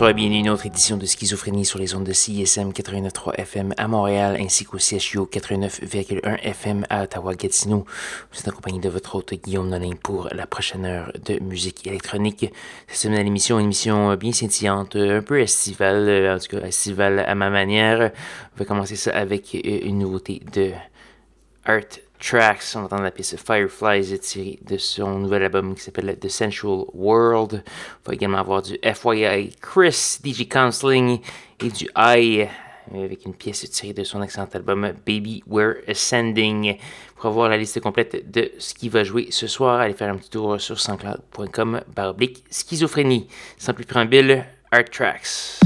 Bonsoir bienvenue à une autre édition de Schizophrénie sur les ondes de CISM 89.3 FM à Montréal ainsi qu'au CHU 89.1 FM à Ottawa-Gatineau. Vous êtes accompagné de votre hôte Guillaume Nolin pour la prochaine heure de musique électronique. Cette semaine à l'émission, une émission bien scintillante, un peu estivale, en tout cas estivale à ma manière. On va commencer ça avec une nouveauté de Art Tracks. On entend la pièce Fireflies tirée de son nouvel album qui s'appelle The Sensual World. On va également avoir du FYI Chris, DJ Counseling et du I avec une pièce tirée de son excellent album Baby We're Ascending. Pour avoir la liste complète de ce qui va jouer ce soir, allez faire un petit tour sur sanscloud.com baroblique schizophrénie. Sans plus préambule, Art Tracks.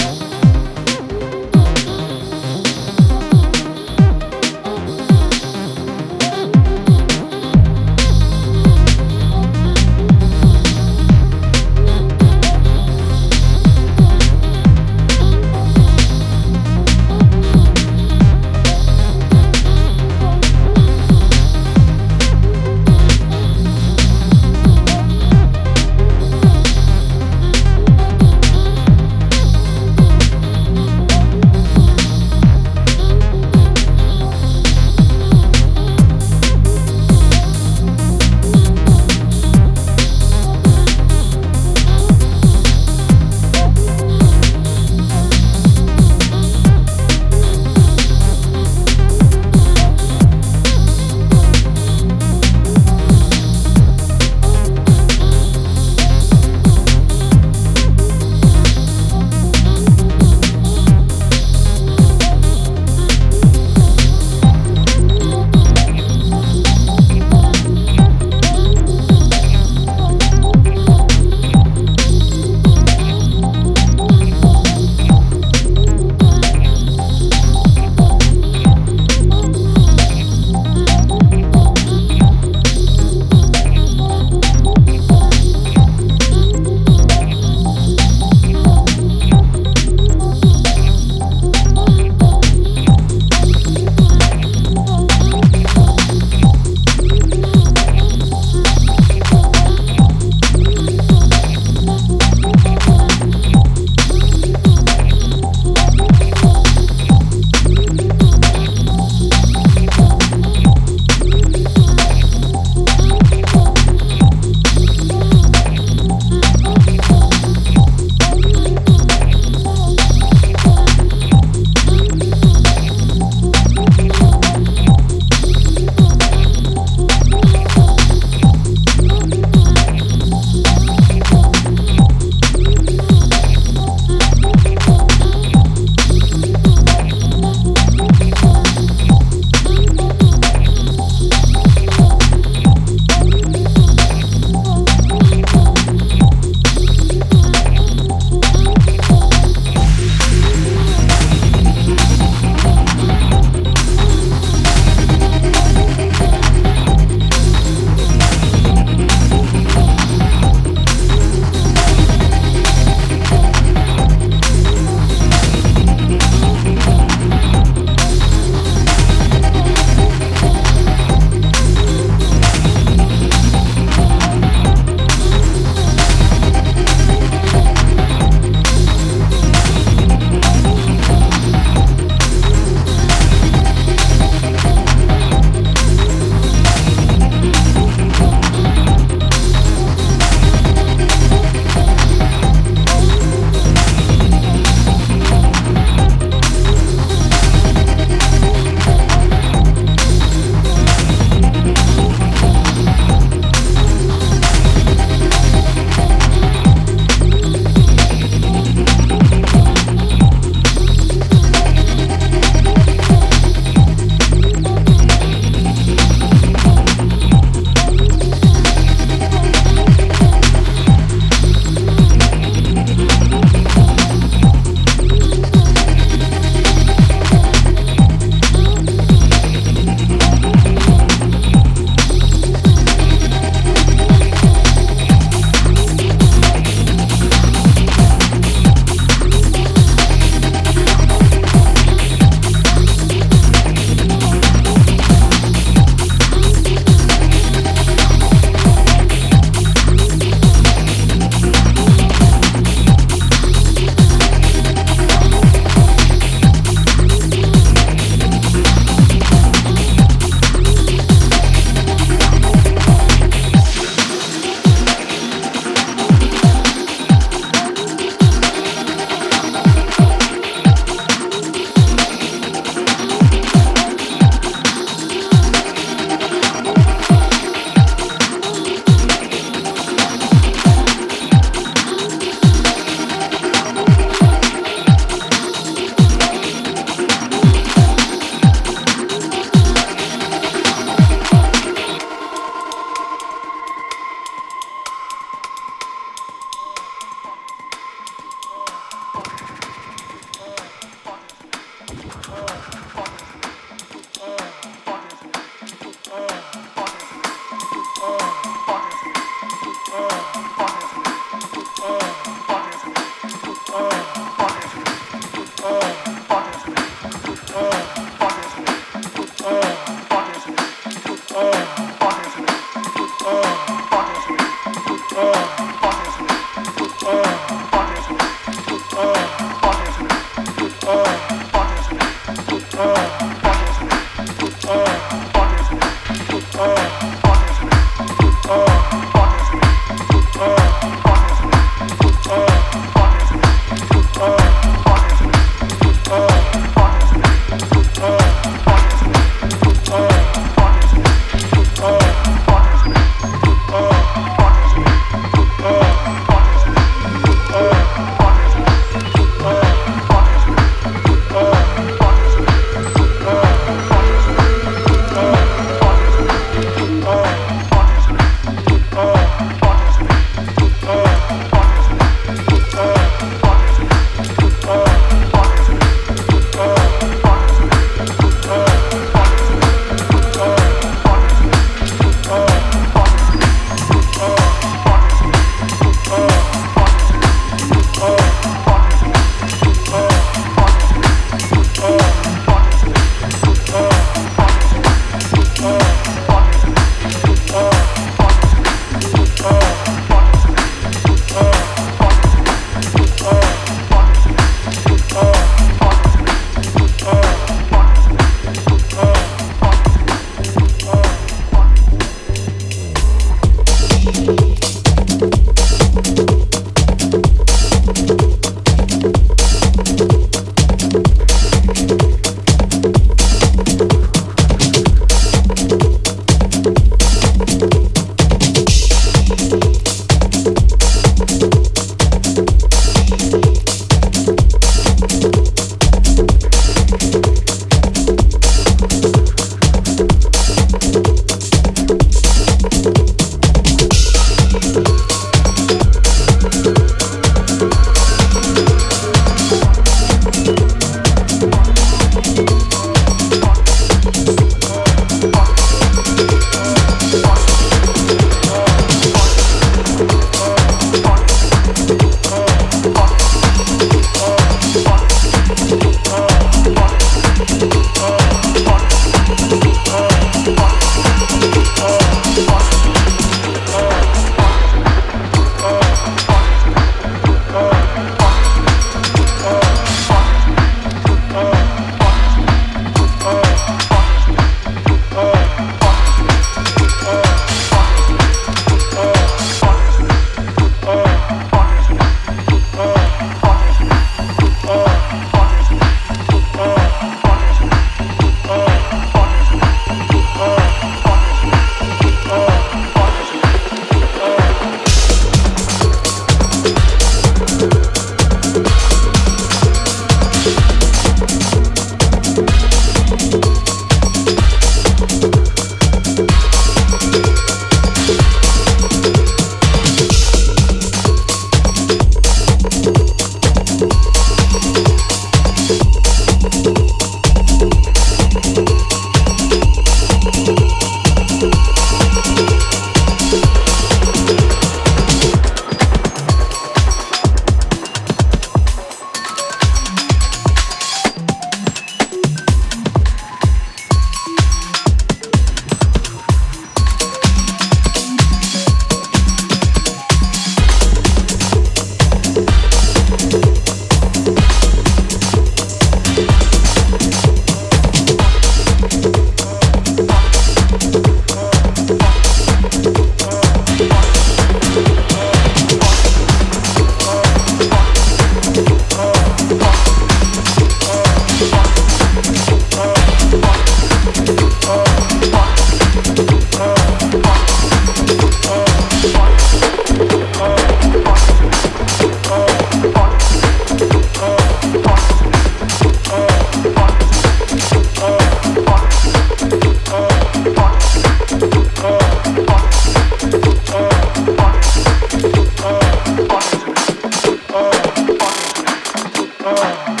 Oh.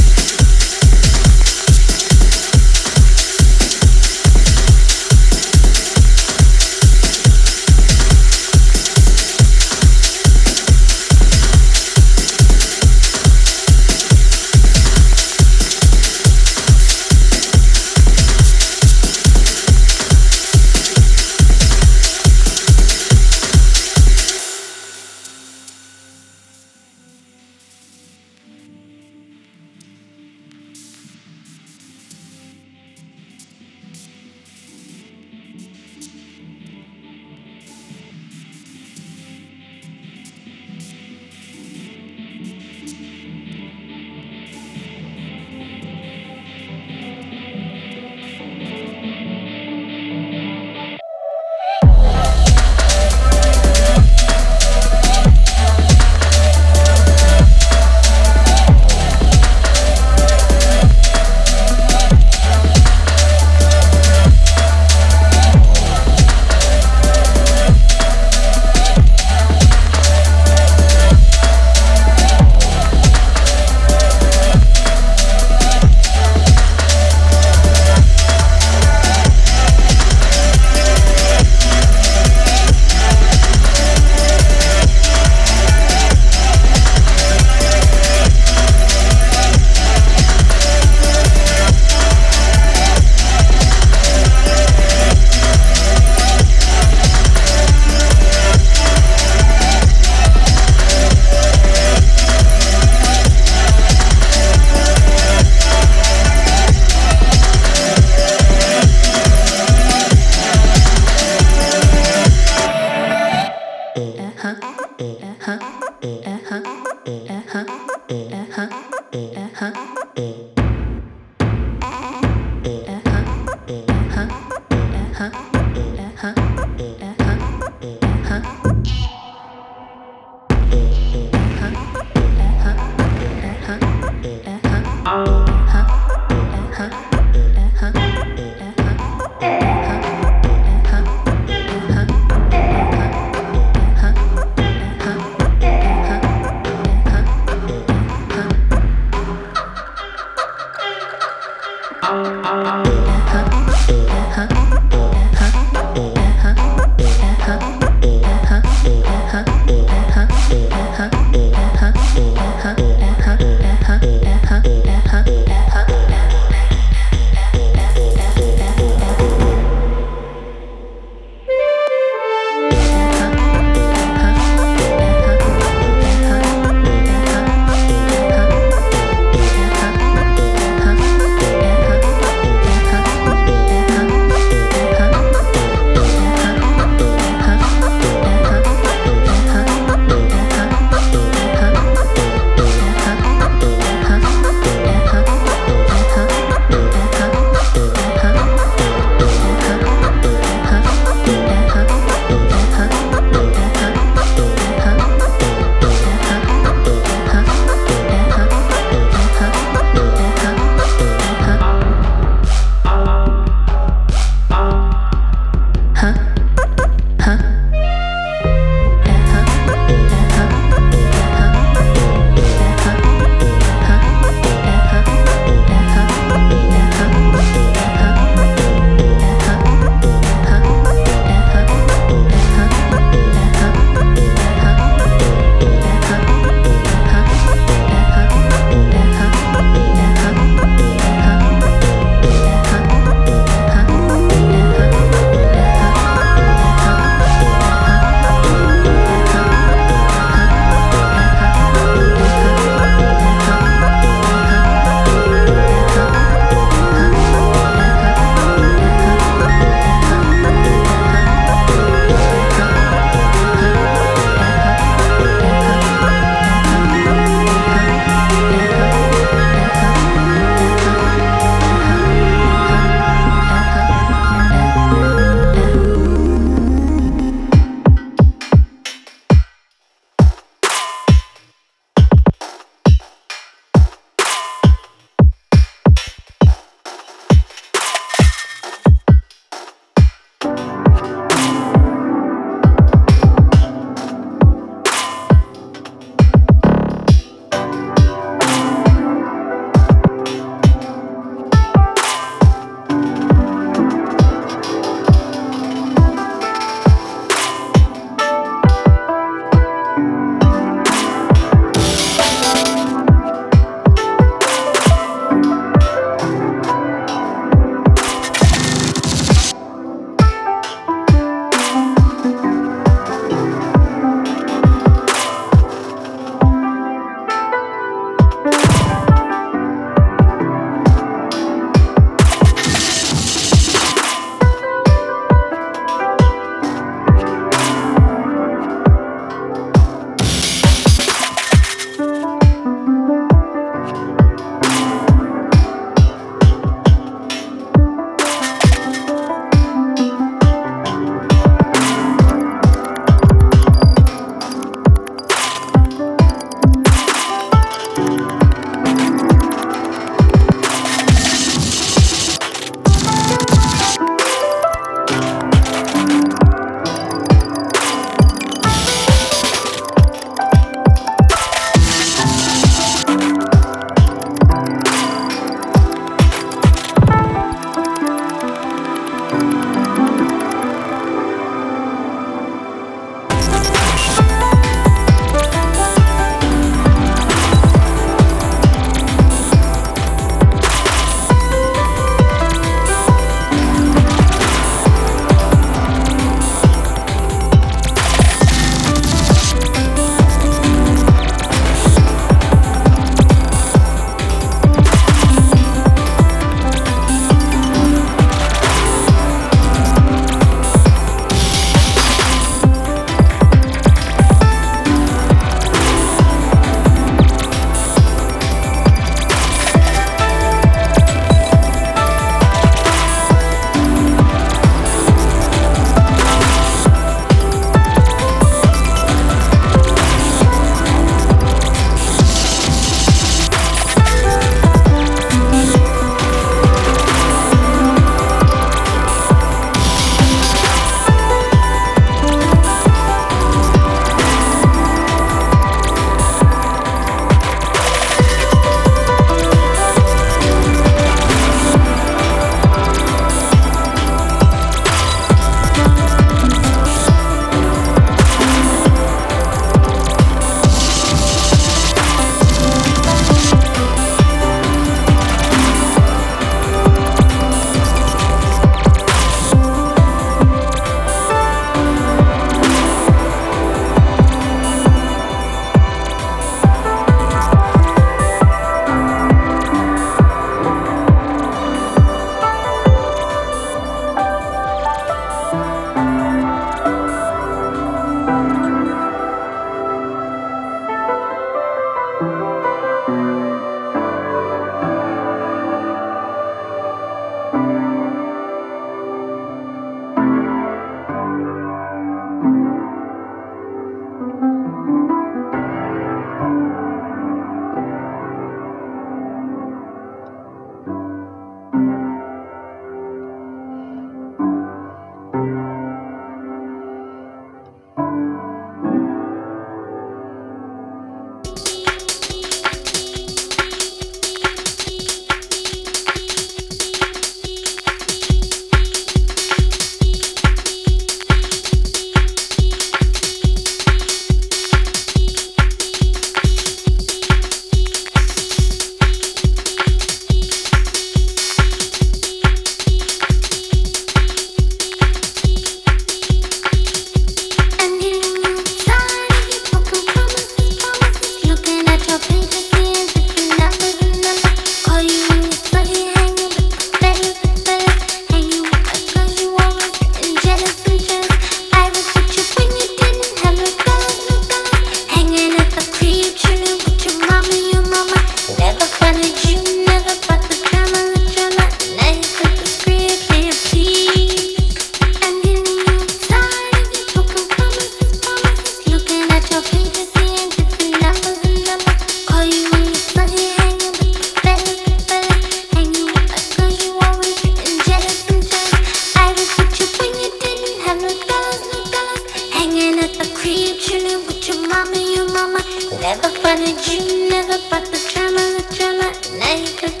Never wanted you, never brought the drama, the drama. Now you got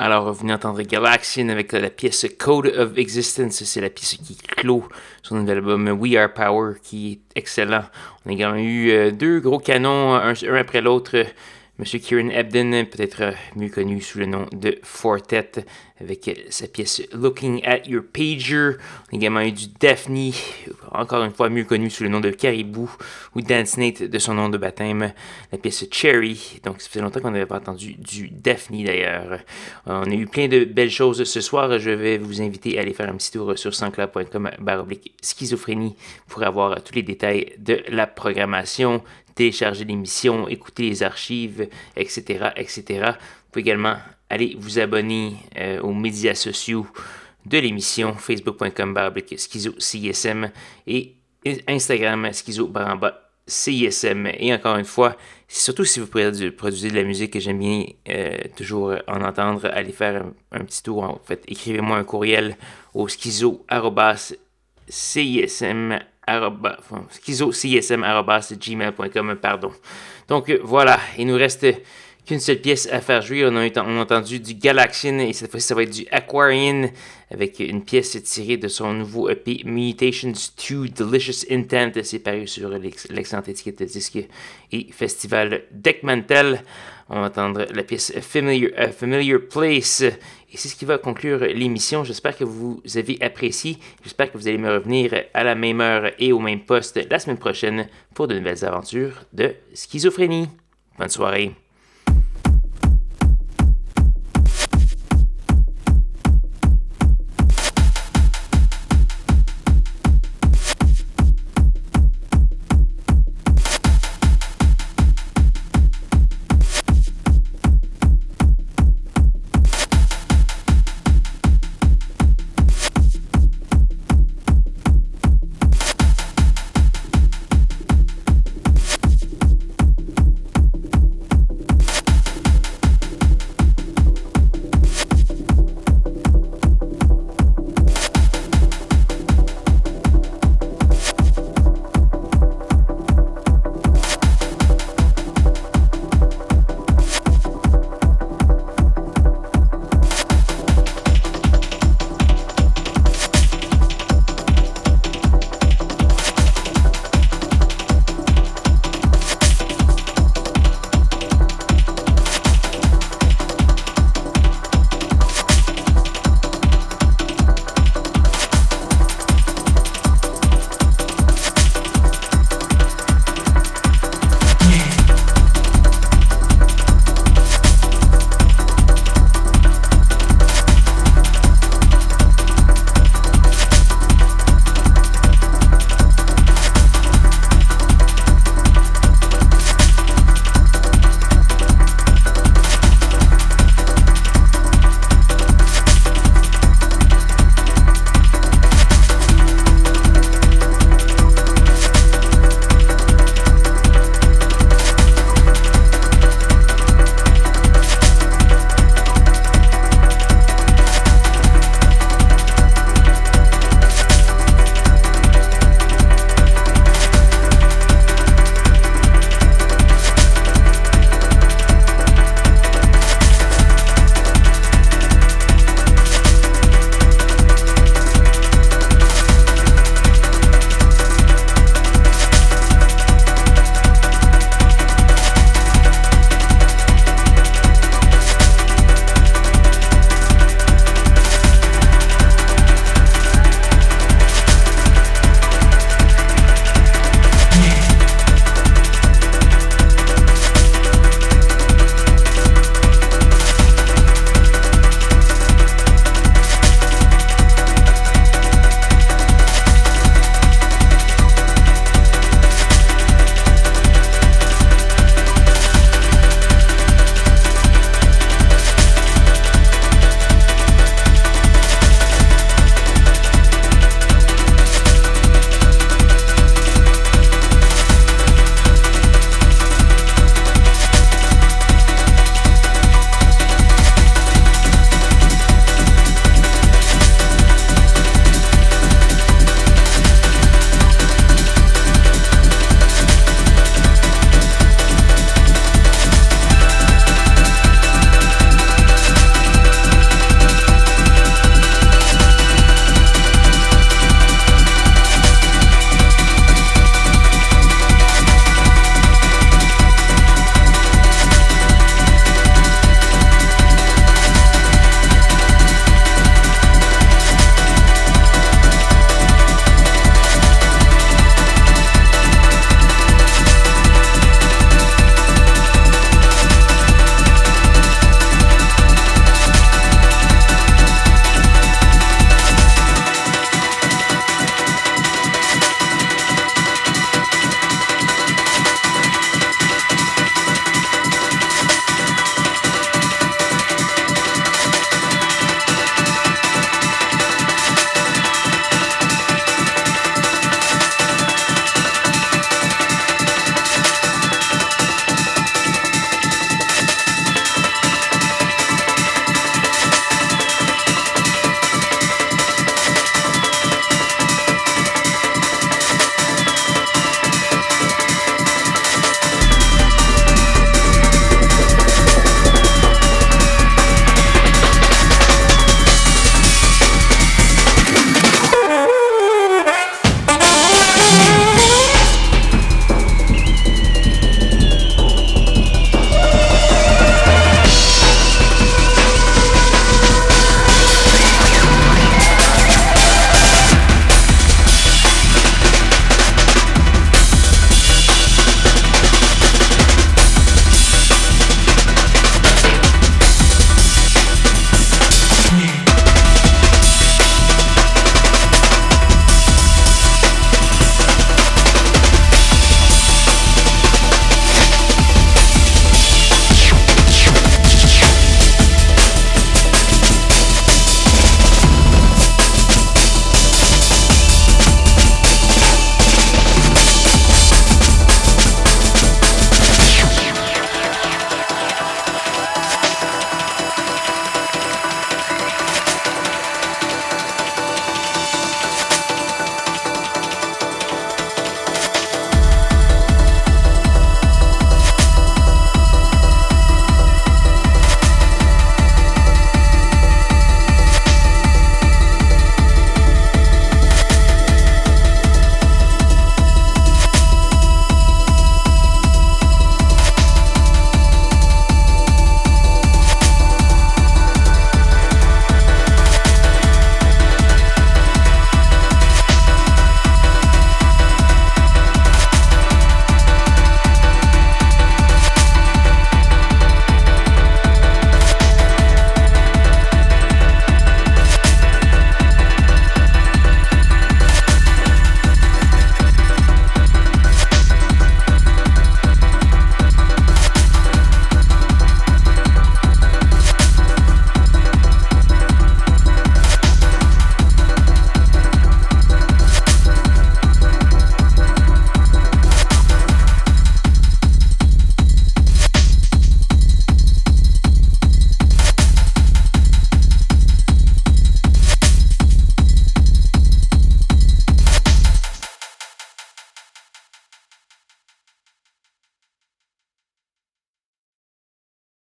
Alors, vous venez d'entendre Galaxian avec la pièce Code of Existence. C'est la pièce qui clôt son nouvel album We Are Power, qui est excellent. On a également eu euh, deux gros canons, un, après l'autre. Monsieur Kieran Ebden, peut-être mieux connu sous le nom de Fortet, avec sa pièce Looking at Your Pager. On a également eu du Daphne, encore une fois mieux connu sous le nom de Caribou, ou Dance Nate de son nom de baptême, la pièce Cherry. Donc ça fait longtemps qu'on n'avait pas entendu du Daphne d'ailleurs. On a eu plein de belles choses ce soir. Je vais vous inviter à aller faire un petit tour sur baroblique schizophrénie pour avoir tous les détails de la programmation télécharger l'émission, écouter les archives, etc., etc. Vous pouvez également aller vous abonner euh, aux médias sociaux de l'émission, facebook.com schizo CISM et Instagram schizo CISM. Et encore une fois, surtout si vous produisez de la musique que j'aime bien euh, toujours en entendre, allez faire un, petit tour. En fait, écrivez-moi un courriel au schizo CISM schizo.csm.gmail.com, pardon. Donc voilà, il nous reste qu'une seule pièce à faire jouer. On a, entendu du Galaxian et cette fois-ci ça va être du Aquarian avec une pièce tirée de son nouveau EP Mutations 2 Delicious Intent. C'est paru sur l'excellente étiquette de disque et festival Deckmantel. On va entendre la pièce Familiar, Familiar Place. Et c'est ce qui va conclure l'émission. J'espère que vous avez apprécié. J'espère que vous allez me revenir à la même heure et au même poste la semaine prochaine pour de nouvelles aventures de schizophrénie. Bonne soirée.